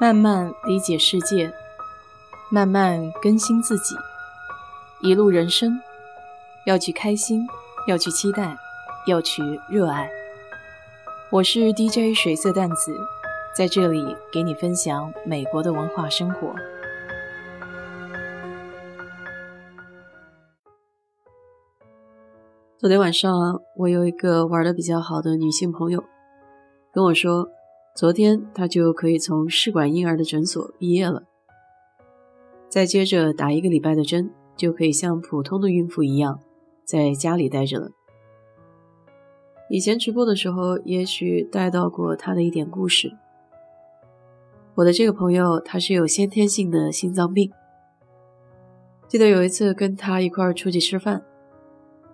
慢慢理解世界，慢慢更新自己。一路人生，要去开心，要去期待，要去热爱。我是 DJ 水色淡子，在这里给你分享美国的文化生活。昨天晚上，我有一个玩的比较好的女性朋友跟我说。昨天他就可以从试管婴儿的诊所毕业了，再接着打一个礼拜的针，就可以像普通的孕妇一样在家里待着了。以前直播的时候，也许带到过他的一点故事。我的这个朋友，他是有先天性的心脏病。记得有一次跟他一块儿出去吃饭，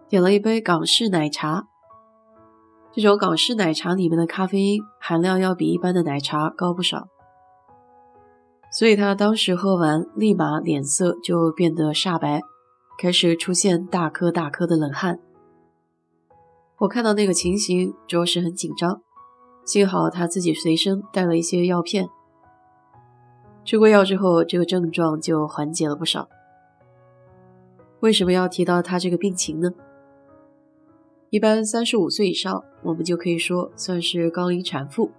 点了一杯港式奶茶。这种港式奶茶里面的咖啡因含量要比一般的奶茶高不少，所以他当时喝完，立马脸色就变得煞白，开始出现大颗大颗的冷汗。我看到那个情形，着实很紧张。幸好他自己随身带了一些药片，吃过药之后，这个症状就缓解了不少。为什么要提到他这个病情呢？一般三十五岁以上，我们就可以说算是高龄产妇。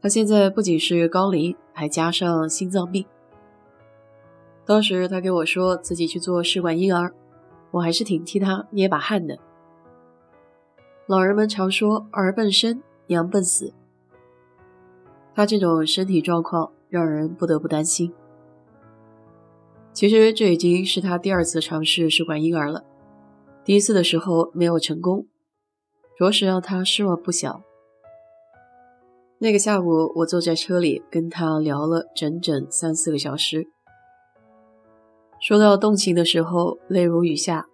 她现在不仅是高龄，还加上心脏病。当时她跟我说自己去做试管婴儿，我还是挺替她捏把汗的。老人们常说儿笨生，娘笨死。她这种身体状况让人不得不担心。其实这已经是她第二次尝试试管婴儿了。第一次的时候没有成功，着实让他失望不小。那个下午，我坐在车里跟他聊了整整三四个小时。说到动情的时候，泪如雨下。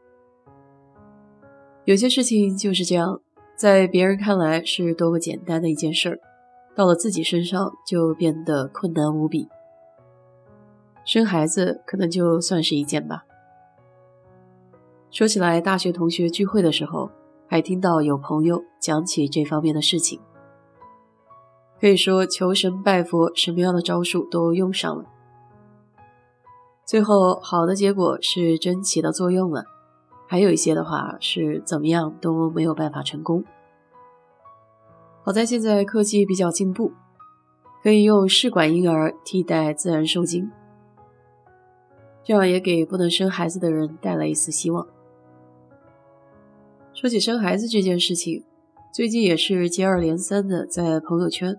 有些事情就是这样，在别人看来是多么简单的一件事儿，到了自己身上就变得困难无比。生孩子可能就算是一件吧。说起来，大学同学聚会的时候，还听到有朋友讲起这方面的事情。可以说，求神拜佛，什么样的招数都用上了。最后，好的结果是真起到作用了；还有一些的话，是怎么样都没有办法成功。好在现在科技比较进步，可以用试管婴儿替代自然受精，这样也给不能生孩子的人带来一丝希望。说起生孩子这件事情，最近也是接二连三的在朋友圈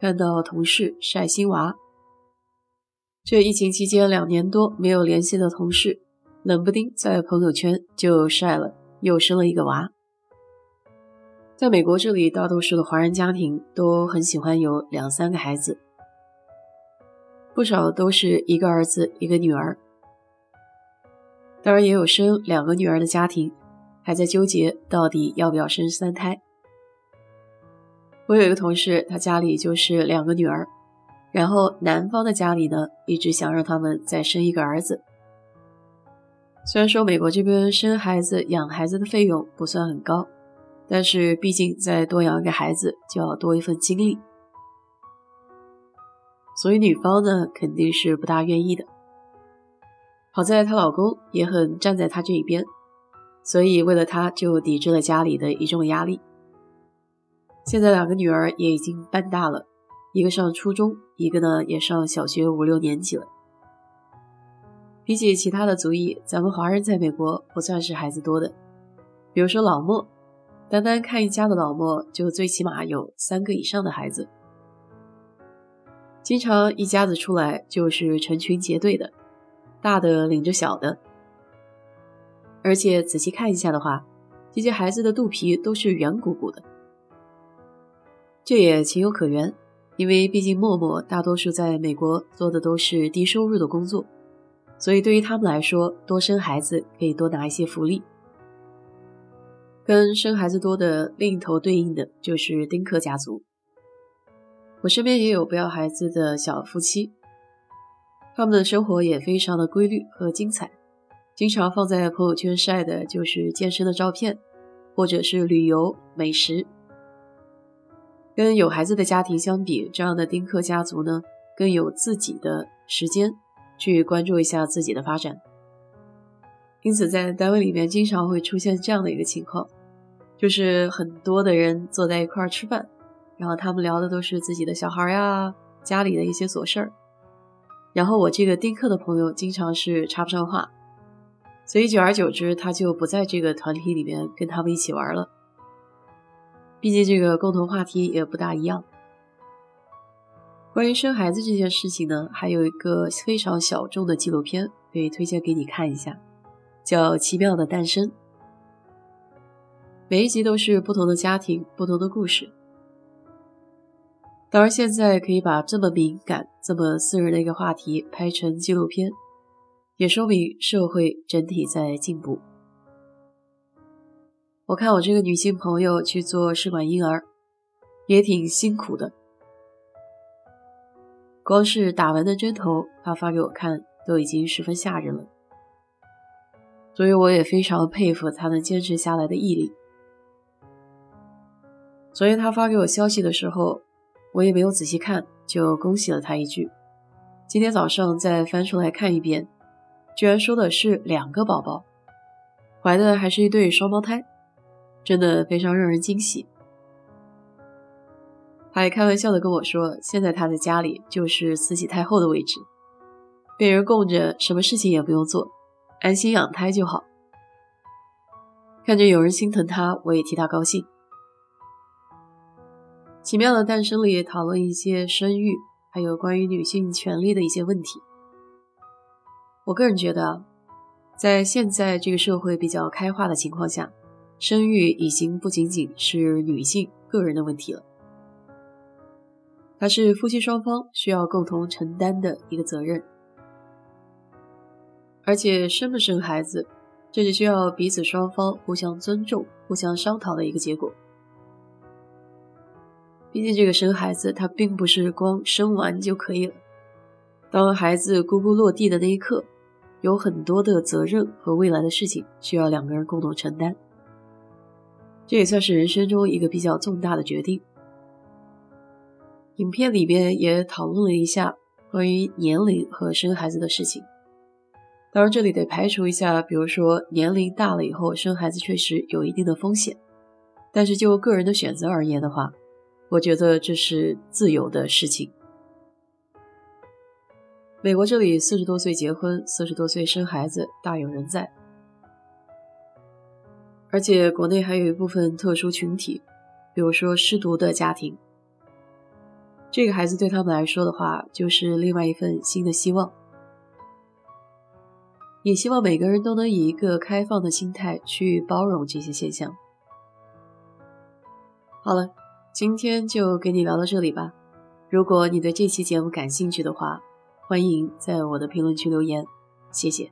看到同事晒新娃。这疫情期间两年多没有联系的同事，冷不丁在朋友圈就晒了又生了一个娃。在美国这里，大多数的华人家庭都很喜欢有两三个孩子，不少都是一个儿子一个女儿，当然也有生两个女儿的家庭。还在纠结到底要不要生三胎。我有一个同事，他家里就是两个女儿，然后男方的家里呢，一直想让他们再生一个儿子。虽然说美国这边生孩子、养孩子的费用不算很高，但是毕竟再多养一个孩子就要多一份精力，所以女方呢肯定是不大愿意的。好在她老公也很站在她这一边。所以，为了他，就抵制了家里的一众压力。现在两个女儿也已经半大了，一个上初中，一个呢也上小学五六年级了。比起其他的族裔，咱们华人在美国不算是孩子多的。比如说老莫，单单看一家的老莫，就最起码有三个以上的孩子，经常一家子出来就是成群结队的，大的领着小的。而且仔细看一下的话，这些孩子的肚皮都是圆鼓鼓的，这也情有可原，因为毕竟默默大多数在美国做的都是低收入的工作，所以对于他们来说，多生孩子可以多拿一些福利。跟生孩子多的另一头对应的就是丁克家族。我身边也有不要孩子的小夫妻，他们的生活也非常的规律和精彩。经常放在朋友圈晒的就是健身的照片，或者是旅游美食。跟有孩子的家庭相比，这样的丁克家族呢，更有自己的时间去关注一下自己的发展。因此，在单位里面经常会出现这样的一个情况，就是很多的人坐在一块儿吃饭，然后他们聊的都是自己的小孩呀、家里的一些琐事儿，然后我这个丁克的朋友经常是插不上话，所以久而久之，他就不在这个团体里面跟他们一起玩了。毕竟这个共同话题也不大一样。关于生孩子这件事情呢，还有一个非常小众的纪录片可以推荐给你看一下，叫《奇妙的诞生》。每一集都是不同的家庭、不同的故事。当然，现在可以把这么敏感、这么私人的一个话题拍成纪录片，也说明社会整体在进步。我看我这个女性朋友去做试管婴儿，也挺辛苦的。光是打完的针头，她发给我看，都已经十分吓人了。所以我也非常佩服他能坚持下来的毅力。昨天他发给我消息的时候，我也没有仔细看，就恭喜了他一句。今天早上再翻出来看一遍，居然说的是两个宝宝，怀的还是一对双胞胎，真的非常让人惊喜。他还开玩笑的跟我说：“现在他在家里就是慈禧太后的位置，被人供着，什么事情也不用做，安心养胎就好。”看着有人心疼他，我也替他高兴。奇妙的诞生里讨论一些生育，还有关于女性权利的一些问题。我个人觉得，在现在这个社会比较开化的情况下，生育已经不仅仅是女性个人的问题了。它是夫妻双方需要共同承担的一个责任，而且生不生孩子，这是需要彼此双方互相尊重、互相商讨的一个结果。毕竟，这个生孩子它并不是光生完就可以了。当孩子咕咕落地的那一刻，有很多的责任和未来的事情需要两个人共同承担。这也算是人生中一个比较重大的决定。影片里边也讨论了一下关于年龄和生孩子的事情。当然，这里得排除一下，比如说年龄大了以后生孩子确实有一定的风险。但是就个人的选择而言的话，我觉得这是自由的事情。美国这里四十多岁结婚，四十多岁生孩子大有人在。而且国内还有一部分特殊群体，比如说失独的家庭。这个孩子对他们来说的话，就是另外一份新的希望。也希望每个人都能以一个开放的心态去包容这些现象。好了，今天就跟你聊到这里吧。如果你对这期节目感兴趣的话，欢迎在我的评论区留言，谢谢。